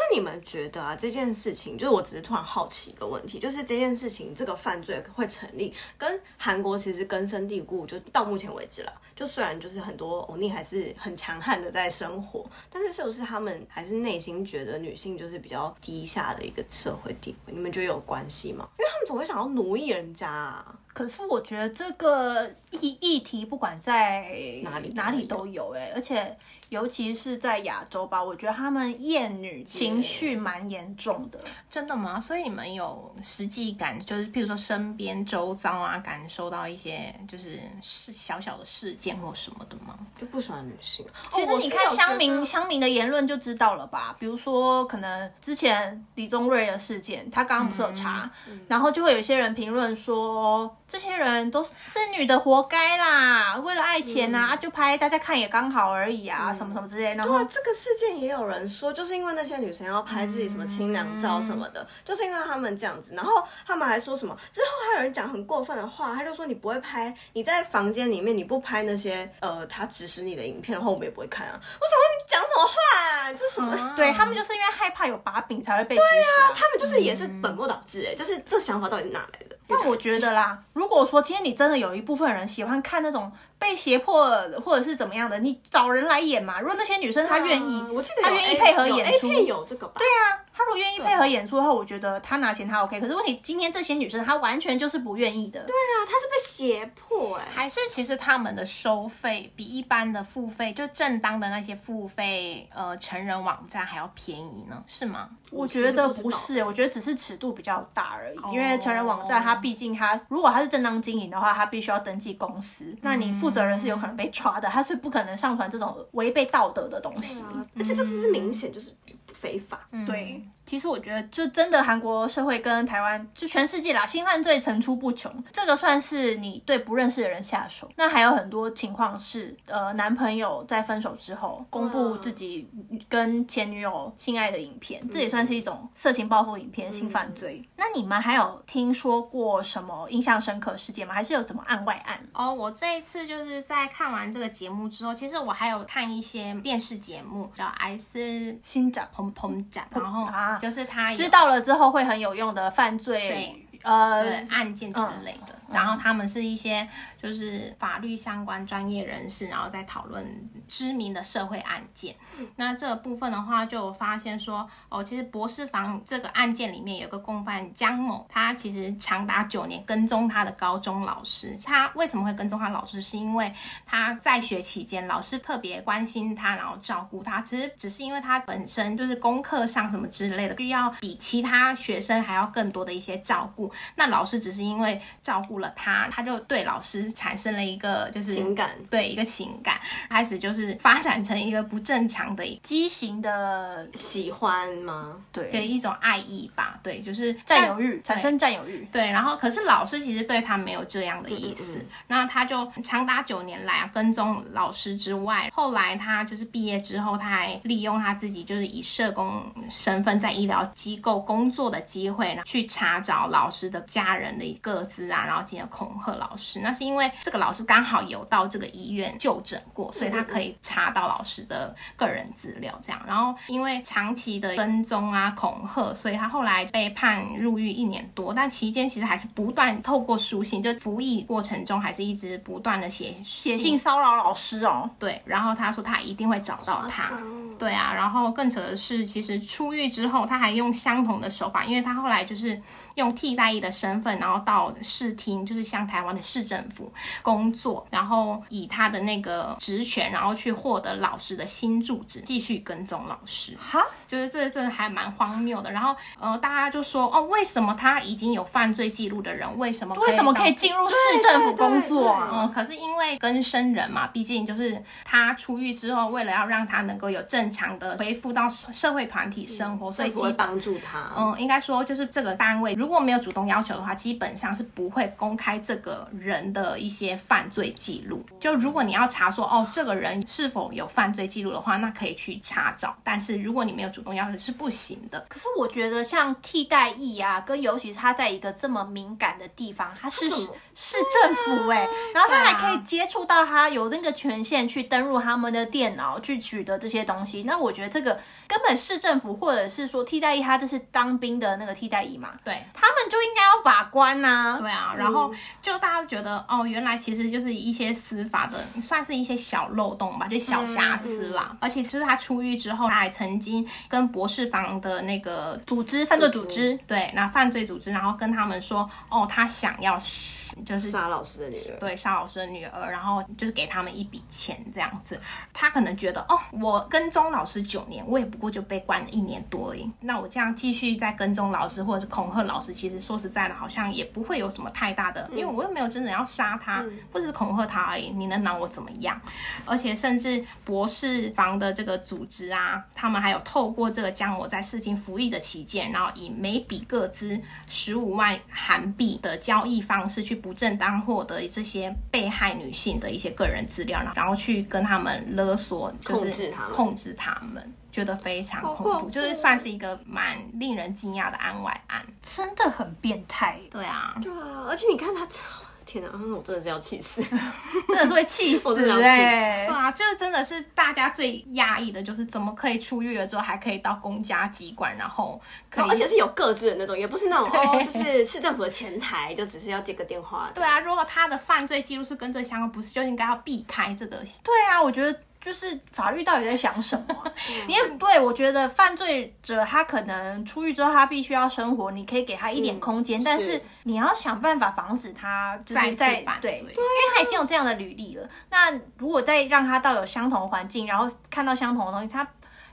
那你们觉得啊，这件事情，就是我只是突然好奇一个问题，就是这件事情这个犯罪会成立，跟韩国其实根深蒂固，就到目前为止啦。就虽然就是很多欧尼还是很强悍的在生活，但是是不是他们还是内心觉得女性就是比较低下的一个社会地位？你们觉得有关系吗？因为他们总会想要奴役人家啊。可是我觉得这个议议题不管在哪里哪里都有哎、而且尤其是在亚洲吧，我觉得他们厌女情绪蛮严重的。真的吗？所以你们有实际感，就是譬如说身边周遭啊，感受到一些就是事小小的事件或什么的吗？就不喜欢女性。其实你看乡民乡民的言论就知道了吧？比如说，可能之前李宗瑞的事件，他刚刚不是有查，然后就会有一些人评论说，这些人都是这女的活该啦，为了爱钱啊，啊就拍大家看也刚好而已啊，什么什么之类。的对啊，这个事件也有人说，就是因为那些女生要拍自己什么清凉照什么的，就是因为他们这样子，然后他们还说什么，之后还有人讲很过分的话，他就说你不会拍，你在房间里面你不拍那些呃他指使你的影片的话，我们也不会看啊。我想说你讲什么话、啊？这什么？对他们就是因为害怕有把柄才会被指使、啊。他们就是也是本末倒置哎、就是这想法到底是哪来的？但我觉得啦，如果说今天你真的有一部分人喜欢看那种被胁迫或者是怎么样的，你找人来演嘛。如果那些女生她愿意，啊我记得她愿意配合演出片有这个吧？对啊，她如果愿意配合演出的话，我觉得她拿钱她 OK。可是问题今天这些女生她完全就是不愿意的。对，啊，她是被胁迫哎、还是其实他们的收费比一般的付费，就正当的那些付费呃成人网站还要便宜呢？是吗？我觉得不是，我觉得只是尺度比较大而已。因为成人网站它毕竟它如果它是正当经营的话，它必须要登记公司，那你负责人是有可能被抓的，他是不可能上传这种违背道德的东西。啊而且这只是明显就是非法。对，其实我觉得，就真的韩国社会跟台湾，就全世界啦，性犯罪层出不穷。这个算是你对不认识的人下手。那还有很多情况是，呃，男朋友在分手之后公布自己跟前女友性爱的影片，这也算是一种色情报复影片、性犯罪。那你们还有听说过什么印象深刻事件吗？还是有怎么案外案？哦，我这一次就是在看完这个节目之后，其实我还有看一些电视节目，叫《I 斯新长彭彭讲》，然后啊就是他知道了之后会很有用的犯罪呃案件之类的。然后他们是一些就是法律相关专业人士，然后在讨论知名的社会案件。那这个部分的话，就发现说，哦，其实博士房这个案件里面有个共犯江某，他其实长达九年跟踪他的高中老师。他为什么会跟踪他老师？是因为他在学期间，老师特别关心他，然后照顾他。其实只是因为他本身就是功课上什么之类的，需要比其他学生还要更多的一些照顾。那老师只是因为照顾了他，他就对老师产生了一个就是情感对一个情感，开始就是发展成一个不正常的畸形的喜欢吗？对对一种爱意吧，对，就是占有欲，产生占有欲。对，然后可是老师其实对他没有这样的意思，那他就长达九年来啊跟踪老师之外，后来他就是毕业之后，他还利用他自己就是以社工身份在医疗机构工作的机会，然后去查找老师的家人的个资啊，然后进了恐吓老师。那是因为这个老师刚好有到这个医院就诊过，所以他可以查到老师的个人资料。这样，然后因为长期的跟踪啊、恐吓，所以他后来被判入狱一年多。但期间其实还是不断透过书信，就服役过程中还是一直不断的写写信骚扰老师哦。对，然后他说他一定会找到他。对啊，然后更扯的是，其实出狱之后他还用相同的手法，因为他后来就是用替代役的身份，然后到市厅，就是像台湾的市政府工作，然后以他的那个职权，然后去获得老师的新住址，继续跟踪老师。哈，就是这真的还蛮荒谬的。然后呃，大家就说哦，为什么他已经有犯罪记录的人，为什么为什么可以进入市政府工作啊？嗯，可是因为跟生人嘛，毕竟就是他出狱之后，为了要让他能够有正常的恢复到社会团体生活，所以基会帮助他。嗯，应该说就是这个单位如果没有主动要求的话，基本上是不会公开这个人的一些犯罪记录。就如果你要查说哦，这个人是否有犯罪记录的话，那可以去查找。但是如果你没有主动要求，是不行的。可是我觉得像替代役啊，跟尤其是他在一个这么敏感的地方，他是市政府哎，然后他还可以接触到他有那个权限去登入他们的电脑去取得这些东西。那我觉得这个根本市政府或者是说替代役，他这是当兵的那个替代役嘛，对他们就应该要把关呐。对啊，然后就大家觉得哦，原来其实就是一些司法的，算是一些小漏洞吧，就小瑕疵啦。而且就是他出狱之后，他还曾经跟博士房的那个组织犯罪组织，对，那犯罪组织，然后跟他们说，哦，他想要。就是杀老师的女儿，对，杀老师的女儿，然后就是给他们一笔钱这样子。他可能觉得，哦，我跟踪老师九年，我也不过就被关了一年多而已。那我这样继续在跟踪老师或者是恐吓老师，其实说实在的，好像也不会有什么太大的，因为我又没有真的要杀他，或者是恐吓他而已。你能拿我怎么样？而且甚至博士房的这个组织啊，他们还有透过这个将我在事情服役的期间，然后以每笔各资十五万韩币的交易方式去。不正当获得这些被害女性的一些个人资料，然后去跟他们勒索，就是控制他们，觉得非常恐怖，就是算是一个蛮令人惊讶的案外案，真的很变态。对啊，对啊，而且你看他。天啊，我真的是要气死，真的是会气 死哎！对啊，这真的是大家最压抑的，就是怎么可以出狱了之后还可以到公家机关，然后可以，而且是有各自的那种，也不是那种哦，就是市政府的前台，就只是要接个电话。对啊，如果他的犯罪记录是跟这相关，不是就应该要避开这个？对啊，我觉得。就是法律到底在想什么？你也对我觉得犯罪者他可能出狱之后他必须要生活，你可以给他一点空间，但是你要想办法防止他就是在对，因为他已经有这样的履历了。那如果再让他到有相同环境，然后看到相同的东西，他。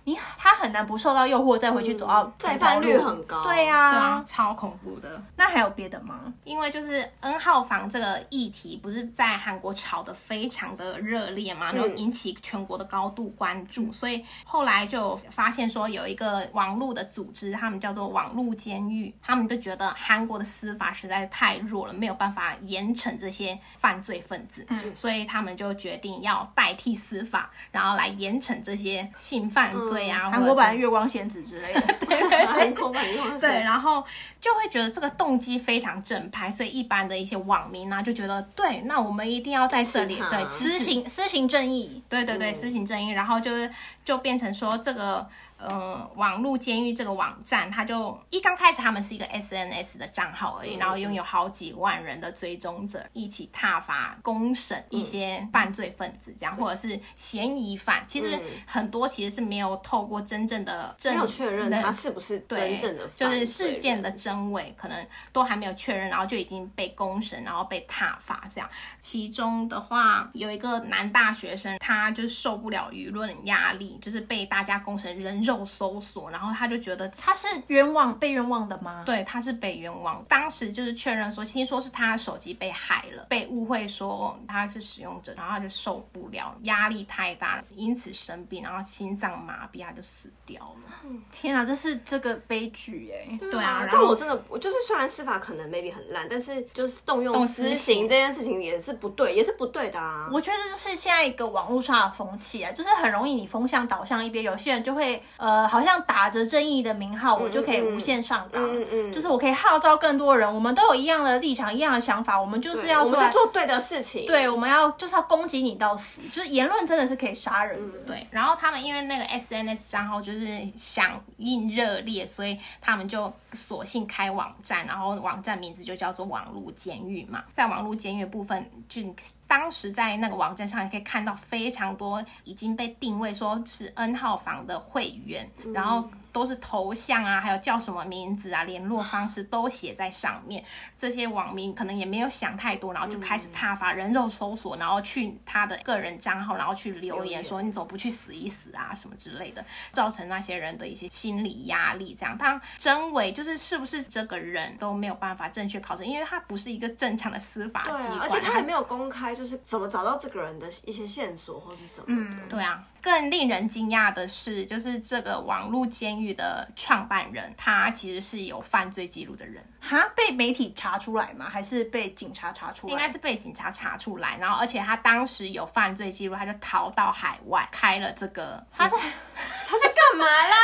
你他很难不受到诱惑，再回去走到再犯率很高，对呀，对啊，超恐怖的。那还有别的吗？因为就是 N 号房这个议题，不是在韩国炒得非常的热烈嘛，然后引起全国的高度关注，所以后来就发现说有一个网络的组织，他们叫做网络监狱，他们就觉得韩国的司法实在太弱了，没有办法严惩这些犯罪分子，嗯，所以他们就决定要代替司法，然后来严惩这些性犯罪。对呀，韩国版月光仙子之类的，对 韩国版月光仙子。对，然后就会觉得这个动机非常正派，所以一般的一些网民呢就觉得，对，那我们一定要在这里对私行私行正义，对对对，私行正义，然后就是就变成说这个。呃，网络监狱这个网站，它就一刚开始他们是一个 SNS 的账号而已，然后拥有好几万人的追踪者，一起踏伐公审一些犯罪分子，这样或者是嫌疑犯。其实很多其实是没有透过真正的没有确认他是不是真正的，就是事件的真伪，可能都还没有确认，然后就已经被公审，然后被踏伐这样。其中的话，有一个男大学生，他就受不了舆论压力，就是被大家公审人。肉搜索，然后他就觉得他是冤枉被冤枉的吗？对，他是被冤枉。当时就是确认说，听说是他手机被害了，被误会说他是使用者，然后他就受不了，压力太大了，因此生病，然后心脏麻痹，他就死掉了。天啊，这是这个悲剧哎！对啊，但我真的，我就是虽然司法可能 maybe 很烂，但是就是动用私刑这件事情也是不对，也是不对的啊。我觉得这是现在一个网络上的风气啊，就是很容易你风向倒向一边，有些人就会。呃，好像打着正义的名号，我就可以无限上纲，嗯嗯就是我可以号召更多人，我们都有一样的立场、一样的想法，我们就是要我们在要，做对的事情。对，我们要就是要攻击你到死，就是言论真的是可以杀人的。对，然后他们因为那个 SNS 账号就是响应热烈，所以他们就索性开网站，然后网站名字就叫做网络监狱嘛。在网络监狱部分，就当时在那个网站上，你可以看到非常多已经被定位说是 N 号房的会员，然后都是头像啊，还有叫什么名字啊、联络方式都写在上面。这些网民可能也没有想太多，然后就开始踏伐人肉搜索，然后去他的个人账号，然后去留言说你怎么不去死一死啊什么之类的，造成那些人的一些心理压力。这样，当然真伪就是是不是这个人都没有办法正确考证，因为他不是一个正常的司法机关，啊，而且他也没有公开，就是怎么找到这个人的一些线索或是什么的。对啊，更令人惊讶的是，就是这个网络监狱的创办人，他其实是有犯罪记录的人，哈，被媒体查出来吗？还是被警察查出来？应该是被警察查出来，然后而且他当时有犯罪记录，他就逃到海外开了这个，他在他在干嘛啦？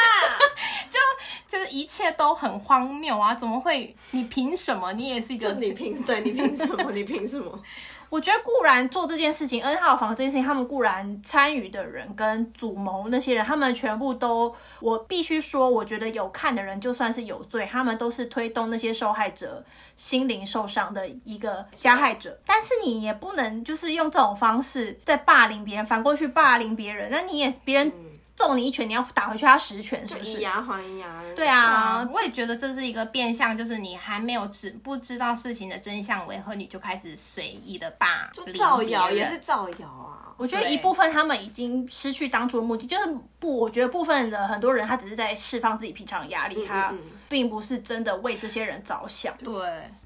就是一切都很荒谬啊！怎么会？你凭什么？你也是一个就你凭对你凭什么？你凭什么？我觉得固然做这件事情，N 号房这件事情，他们固然参与的人跟主谋那些人，他们全部都，我必须说，我觉得有看的人就算是有罪，他们都是推动那些受害者心灵受伤的一个加害者。但是你也不能就是用这种方式在霸凌别人，反过去霸凌别人，那你也别人揍你一拳，你要打回去他十拳，是不是？以牙还牙。对啊啊，我也觉得这是一个变相，就是你还没有知不知道事情的真相为何，你就开始随意的霸就造谣也是造谣啊。我觉得一部分他们已经失去当初的目的，就是不，我觉得部分的很多人他只是在释放自己平常的压力，他嗯并不是真的为这些人着想。对。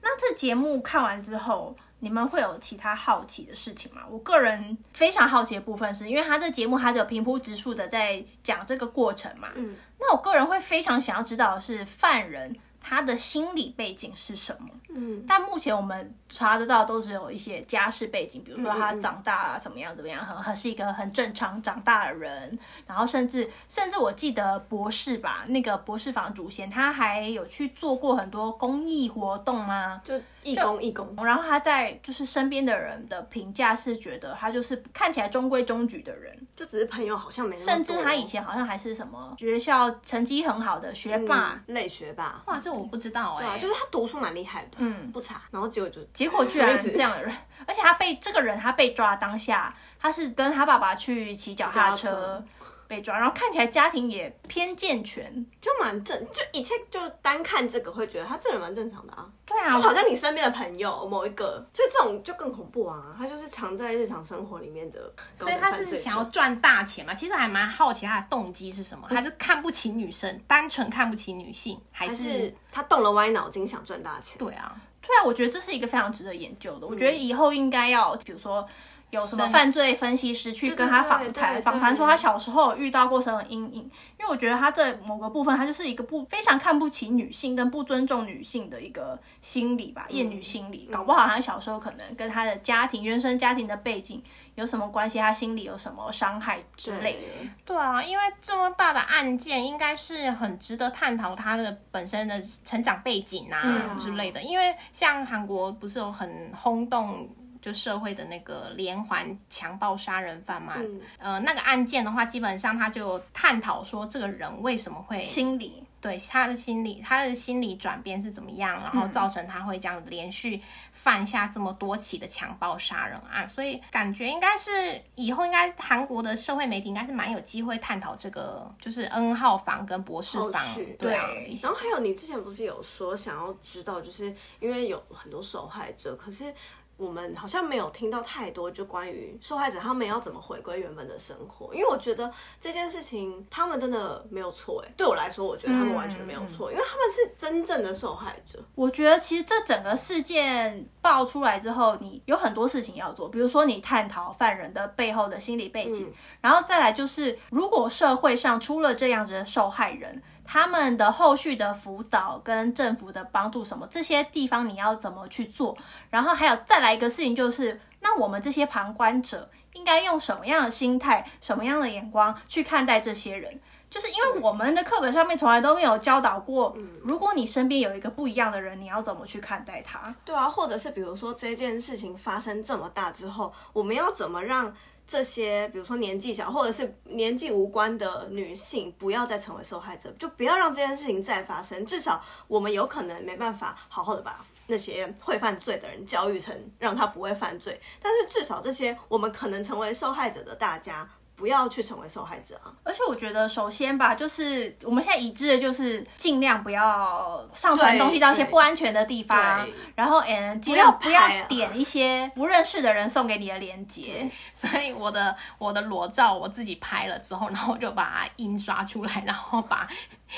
那这节目看完之后，你们会有其他好奇的事情吗？我个人非常好奇的部分是，因为他这节目他只有平铺直述的在讲这个过程嘛，嗯，那我个人会非常想要知道的是犯人他的心理背景是什么。嗯，但目前我们查得到都只有一些家世背景，比如说他长大啊怎么样怎么样，很很是一个很正常长大的人，然后甚至甚至我记得博士吧，那个博士房主先他还有去做过很多公益活动吗？就义工义工。然后他在就是身边的人的评价是觉得他就是看起来中规中矩的人，就只是朋友好像没那么，甚至他以前好像还是什么学校成绩很好的学霸。嗯类学霸，哇，这我不知道哎、对啊，就是他读书蛮厉害的，嗯不差，然后结果就结果居然什么意思这样的人，而且他被这个人他被抓当下，他是跟他爸爸去骑脚踏车被抓，然后看起来家庭也偏健全。就蛮正，就一切就单看这个会觉得他这人蛮正常的啊，对啊，就好像你身边的朋友某一个，就这种就更恐怖啊，他就是藏在日常生活里面的所以他是想要赚大钱嘛？其实还蛮好奇他的动机是什么？还是看不起女生，单纯看不起女性，还是他动了歪脑筋想赚大钱，对啊？对啊，我觉得这是一个非常值得研究的。我觉得以后应该要，比如说。有什么犯罪分析师去跟他访谈，对访谈说他小时候遇到过什么阴影？因为我觉得他这某个部分，他就是一个不非常看不起女性跟不尊重女性的一个心理吧，厌女心理。搞不好他小时候可能跟他的家庭、原生家庭的背景有什么关系，他心里有什么伤害之类的。对啊，因为这么大的案件，应该是很值得探讨他的本身的成长背景啊、嗯之类的。因为像韩国不是有很轰动。就社会的那个连环强暴杀人犯嘛，嗯。呃，那个案件的话，基本上他就探讨说这个人为什么会心理对他的心理，他的心理转变是怎么样，然后造成他会这样连续犯下这么多起的强暴杀人案，所以感觉应该是以后应该韩国的社会媒体应该是蛮有机会探讨这个，就是 N 号房跟博士房对然后还有，你之前不是有说想要知道，就是因为有很多受害者，可是我们好像没有听到太多，就关于受害者他们要怎么回归原本的生活。因为我觉得这件事情他们真的没有错，哎，对我来说，我觉得他们完全没有错，因为他们是真正的受害者。我觉得其实这整个事件爆出来之后，你有很多事情要做，比如说你探讨犯人的背后的心理背景，然后再来就是，如果社会上出了这样子的受害人，他们的后续的辅导跟政府的帮助什么，这些地方你要怎么去做？然后还有再来一个事情就是，那我们这些旁观者应该用什么样的心态、什么样的眼光去看待这些人？就是因为我们的课本上面从来都没有教导过，嗯如果你身边有一个不一样的人，你要怎么去看待他？对啊，或者是比如说这件事情发生这么大之后，我们要怎么让这些比如说年纪小或者是年纪无关的女性不要再成为受害者，就不要让这件事情再发生。至少我们有可能没办法好好的把那些会犯罪的人教育成让他不会犯罪，但是至少这些我们可能成为受害者的大家。不要去成为受害者啊！而且我觉得，首先吧，就是我们现在已知的就是尽量不要上传东西到一些不安全的地方，然后嗯，尽量不要点一些不认识的人送给你的链接。所以我的我的裸照我自己拍了之后，然后我就把它印刷出来，然后把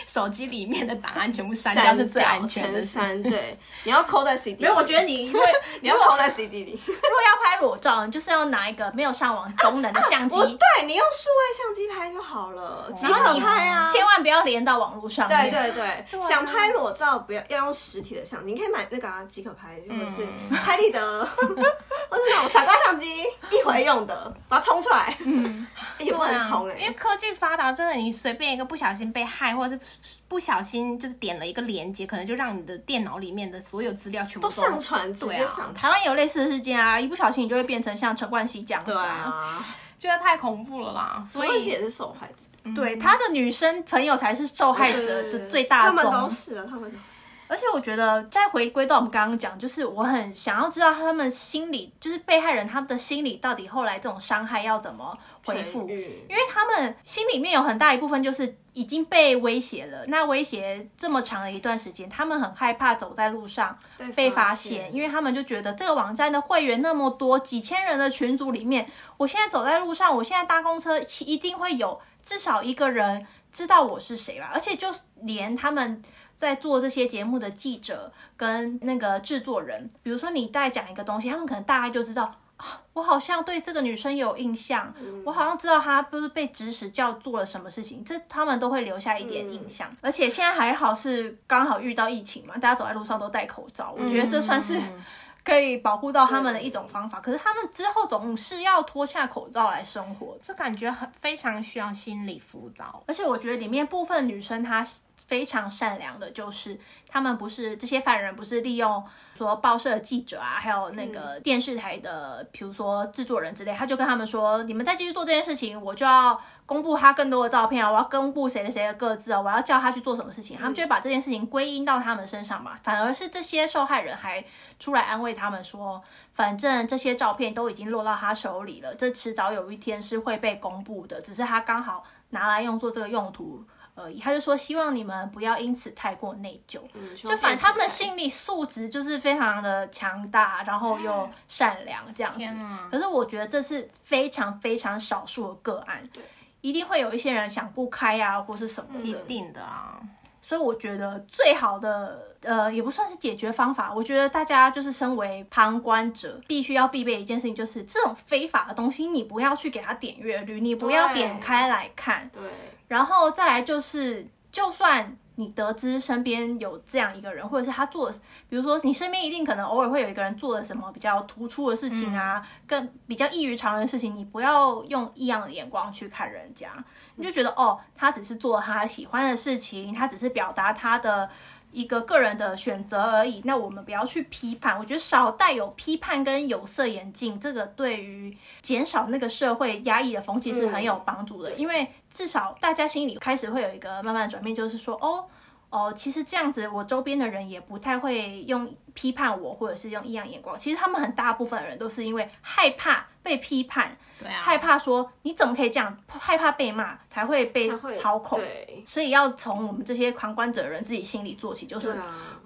手机里面的档案全部删掉，是最安全的全。删。对，你要扣在 CD 里。没有，我觉得你因为 你要扣在 CD 里。如果要拍裸照，你就是要拿一个没有上网功能的相机，我对你用数位相机拍就好了，即可拍啊。千万不要连到网络上面。对对对，想拍裸照不要要用实体的相机，你可以买那个啊即可拍，或者是拍立得，或是那种傻瓜相机，一回用的，把它冲出来，嗯，也不能冲哎、因为科技发达，真的你随便一个不小心被害，或者是不小心就是点了一个连接，可能就让你的电脑里面的所有资料全部都上传，直对啊。台湾有类似的事件啊，一不小心你就会变成像陈冠希这样子对啊，觉得太恐怖了啦。所以也是受害者，对，他的女生朋友才是受害者的最大他们都。是啊，他们都是。而且我觉得，再回归到我们刚刚讲，就是我很想要知道他们心里，就是被害人他们的心理到底后来这种伤害要怎么恢复，因为他们心里面有很大一部分就是已经被威胁了。那威胁这么长的一段时间，他们很害怕走在路上被发现，因为他们就觉得这个网站的会员那么多，几千人的群组里面，我现在走在路上，我现在搭公车，一定会有至少一个人知道我是谁吧，而且就连他们。在做这些节目的记者跟那个制作人，比如说你再讲一个东西，他们可能大概就知道啊，我好像对这个女生有印象，我好像知道她不是被指使叫做了什么事情，这他们都会留下一点印象。而且现在还好是刚好遇到疫情嘛，大家走在路上都戴口罩，我觉得这算是 可以保护到他们的一种方法。可是他们之后总是要脱下口罩来生活，这感觉很非常需要心理辅导。而且我觉得里面部分女生她非常善良的，就是他们不是这些犯人，不是利用说报社的记者啊，还有那个电视台的，比如说制作人之类，他就跟他们说，你们再继续做这件事情，我就要公布他更多的照片啊，我要公布谁的谁的各自啊，我要叫他去做什么事情，他们就会把这件事情归因到他们身上嘛，反而是这些受害人还出来安慰他们说，反正这些照片都已经落到他手里了，这迟早有一天是会被公布的，只是他刚好拿来用作这个用途。而已，他就说希望你们不要因此太过内疚，就反正他们的心理素质就是非常的强大，然后又善良这样子。可是我觉得这是非常非常少数的个案，对，一定会有一些人想不开啊，或是什么一的。定的啊，所以我觉得最好的呃，也不算是解决方法。我觉得大家就是身为旁观者，必须要必备一件事情，就是这种非法的东西，你不要去给他点阅率，你不要点开来看。对，然后再来就是，就算你得知身边有这样一个人，或者是他做，比如说你身边一定可能偶尔会有一个人做了什么比较突出的事情啊，更比较异于常人的事情，你不要用异样的眼光去看人家，你就觉得哦，他只是做他喜欢的事情，他只是表达他的。一个个人的选择而已，那我们不要去批判。我觉得少带有批判跟有色眼镜，这个对于减少那个社会压抑的风气是很有帮助的。因为至少大家心里开始会有一个慢慢的转变，就是说，哦哦，其实这样子，我周边的人也不太会用批判我，或者是用异样眼光。其实他们很大部分的人都是因为害怕被批判，对啊，害怕说你怎么可以这样，害怕被骂，才会被操控。对，所以要从我们这些旁观者人自己心里做起，就是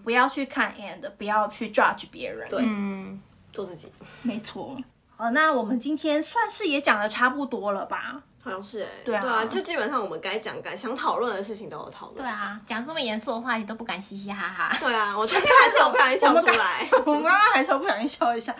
不要去看 and 不要去 judge 别人。对嗯，做自己，没错。好，那我们今天算是也讲的差不多了吧？好像是哎、对啊就基本上我们该讲、该想讨论的事情都有讨论。对啊，讲这么严肃的话题都不敢嘻嘻哈哈，对啊，我最近还是有不小心 笑出来，我们刚刚还是不小心笑一下，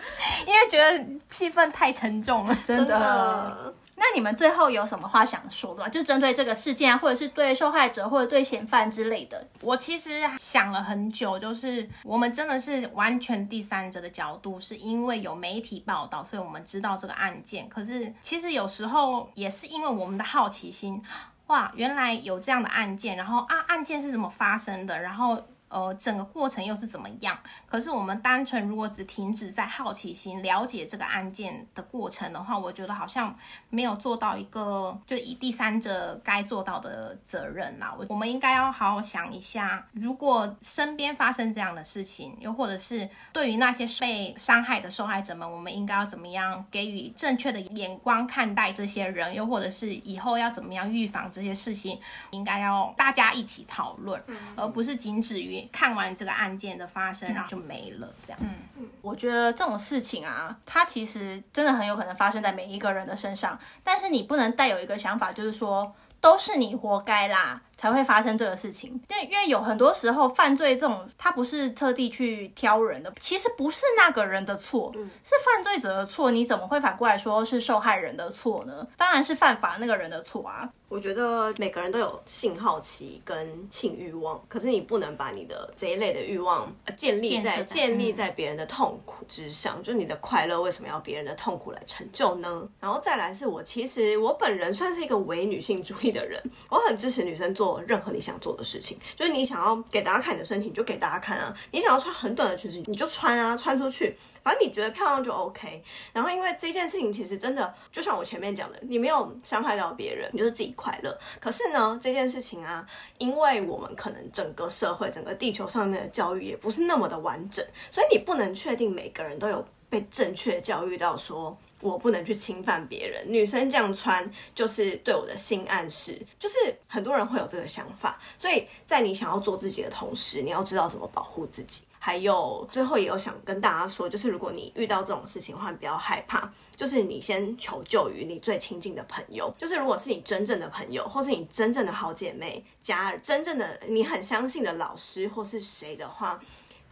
因为觉得气氛太沉重了，真真的。那你们最后有什么话想说的吗？就针对这个事件啊，或者是对受害者或者对嫌犯之类的。我其实想了很久，就是我们真的是完全第三者的角度，是因为有媒体报道，所以我们知道这个案件。可是其实有时候也是因为我们的好奇心，哇，原来有这样的案件，然后啊，案件是怎么发生的，然后。呃，整个过程又是怎么样？可是我们单纯如果只停止在好奇心了解这个案件的过程的话，我觉得好像没有做到一个就以第三者该做到的责任啦。我我们应该要好好想一下，如果身边发生这样的事情，又或者是对于那些被伤害的受害者们，我们应该要怎么样给予正确的眼光看待这些人，又或者是以后要怎么样预防这些事情，应该要大家一起讨论，而不是仅止于。看完这个案件的发生，然后就没了，这样。嗯，我觉得这种事情啊，它其实真的很有可能发生在每一个人的身上，但是你不能带有一个想法，就是说都是你活该啦。才会发生这个事情，因为因为有很多时候犯罪这种，他不是特地去挑人的，其实不是那个人的错，是犯罪者的错。你怎么会反过来说是受害人的错呢？当然是犯法那个人的错啊。我觉得每个人都有性好奇跟性欲望，可是你不能把你的这一类的欲望建立在建立在别人的痛苦之上。就你的快乐为什么要别人的痛苦来成就呢？然后再来是我其实我本人算是一个伪女性主义的人，我很支持女生做。做任何你想做的事情，就是你想要给大家看你的身体，你就给大家看啊。你想要穿很短的裙子，你就穿啊，穿出去，反正你觉得漂亮就 OK。然后，因为这件事情其实真的，就像我前面讲的，你没有伤害到别人，你就是自己快乐。可是呢，这件事情啊，因为我们可能整个社会、整个地球上面的教育也不是那么的完整，所以你不能确定每个人都有被正确教育到说。我不能去侵犯别人，女生这样穿就是对我的性暗示，就是很多人会有这个想法。所以在你想要做自己的同时，你要知道怎么保护自己。还有最后也有想跟大家说，就是如果你遇到这种事情的话，你不要害怕，就是你先求救于你最亲近的朋友。就是如果是你真正的朋友，或是你真正的好姐妹、家人，真正的你很相信的老师或是谁的话。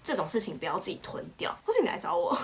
这种事情不要自己吞掉，或是你来找我，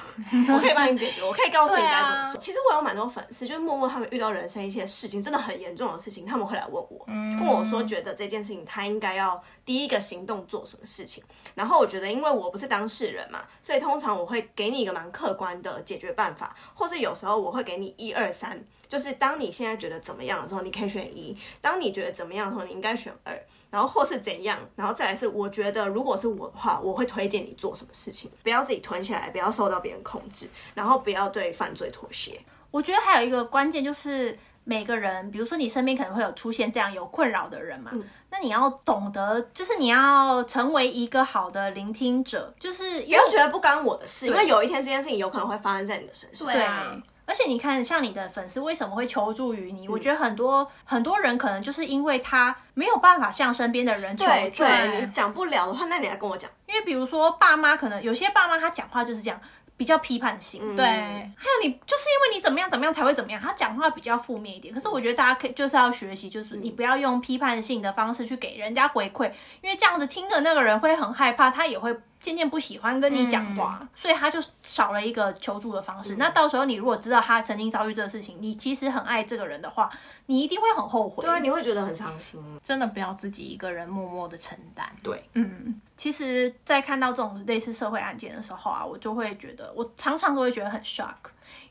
我可以帮你解决，我可以告诉你该怎么做。其实我有蛮多粉丝，就是默默他们遇到人生一些事情，真的很严重的事情，他们会来问我，问我说觉得这件事情他应该要第一个行动做什么事情。然后我觉得，因为我不是当事人嘛，所以通常我会给你一个蛮客观的解决办法，或是有时候我会给你一二三，就是当你现在觉得怎么样的时候，你可以选一；当你觉得怎么样的时候，你应该选二。然后或是怎样，然后再来是，我觉得如果是我的话，我会推荐你做什么事情，不要自己吞下来，不要受到别人控制，然后不要对犯罪妥协。我觉得还有一个关键就是每个人，比如说你身边可能会有出现这样有困扰的人嘛，那你要懂得，就是你要成为一个好的聆听者，就是不要觉得不干我的事，因为有一天这件事情有可能会发生在你的身上。对啊。而且你看，像你的粉丝为什么会求助于你？我觉得很多很多人可能就是因为他没有办法向身边的人求助，你讲不了的话，那你来跟我讲。因为比如说爸妈，可能有些爸妈他讲话就是这样，比较批判性。对，还有你就是因为你怎么样怎么样才会怎么样，他讲话比较负面一点。可是我觉得大家可以就是要学习，就是你不要用批判性的方式去给人家回馈，因为这样子听的那个人会很害怕，他也会。渐渐不喜欢跟你讲话，所以他就少了一个求助的方式。那到时候你如果知道他曾经遭遇这个事情，你其实很爱这个人的话，你一定会很后悔。对啊，你会觉得很伤心。真的不要自己一个人默默的承担。对，嗯，其实，在看到这种类似社会案件的时候啊，我就会觉得，我常常都会觉得很 shock，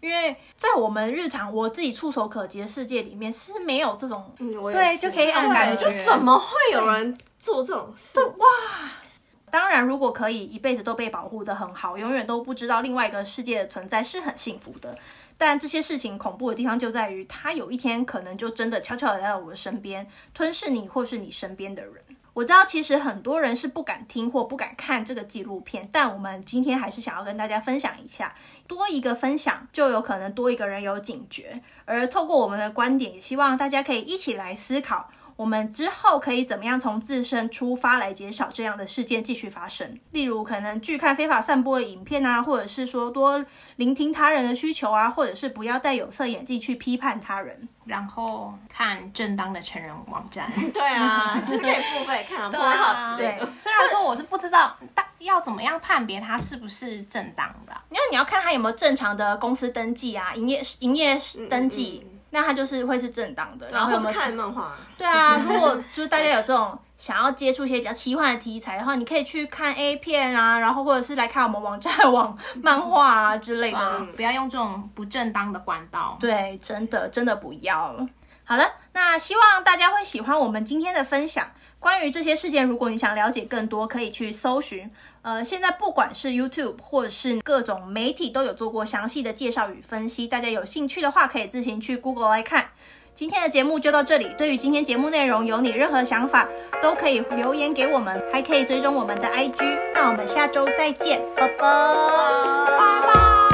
因为在我们日常我自己触手可及的世界里面是没有这种，对，就可以感觉，就怎么会有人做这种事？哇！当然，如果可以一辈子都被保护的很好，永远都不知道另外一个世界的存在，是很幸福的。但这些事情恐怖的地方就在于，它有一天可能就真的悄悄的来到我的身边，吞噬你或是你身边的人。我知道，其实很多人是不敢听或不敢看这个纪录片，但我们今天还是想要跟大家分享一下。多一个分享，就有可能多一个人有警觉。而透过我们的观点，也希望大家可以一起来思考。我们之后可以怎么样从自身出发来减少这样的事件继续发生？例如，可能拒看非法散播的影片啊，或者是说多聆听他人的需求啊，或者是不要戴有色眼镜去批判他人，然后看正当的成人网站。对啊，就是可以付费看，不好之类的。虽然说我是不知道大要怎么样判别它是不是正当的，因为你要看它有没有正常的公司登记啊，营业营业登记。那它就是会是正当的，然后是看漫画。对啊，如果就是大家有这种想要接触一些比较奇幻的题材的话，你可以去看 A 片啊，然后或者是来看我们网站网漫画啊之类的，不要用这种不正当的管道。对，真的真的不要。好了，那希望大家会喜欢我们今天的分享。关于这些事件，如果你想了解更多，可以去搜寻。呃，现在不管是 YouTube 或者是各种媒体，都有做过详细的介绍与分析。大家有兴趣的话，可以自行去 Google 来看。今天的节目就到这里。对于今天节目内容，有你任何想法，都可以留言给我们，还可以追踪我们的 IG。那我们下周再见，拜拜，拜拜。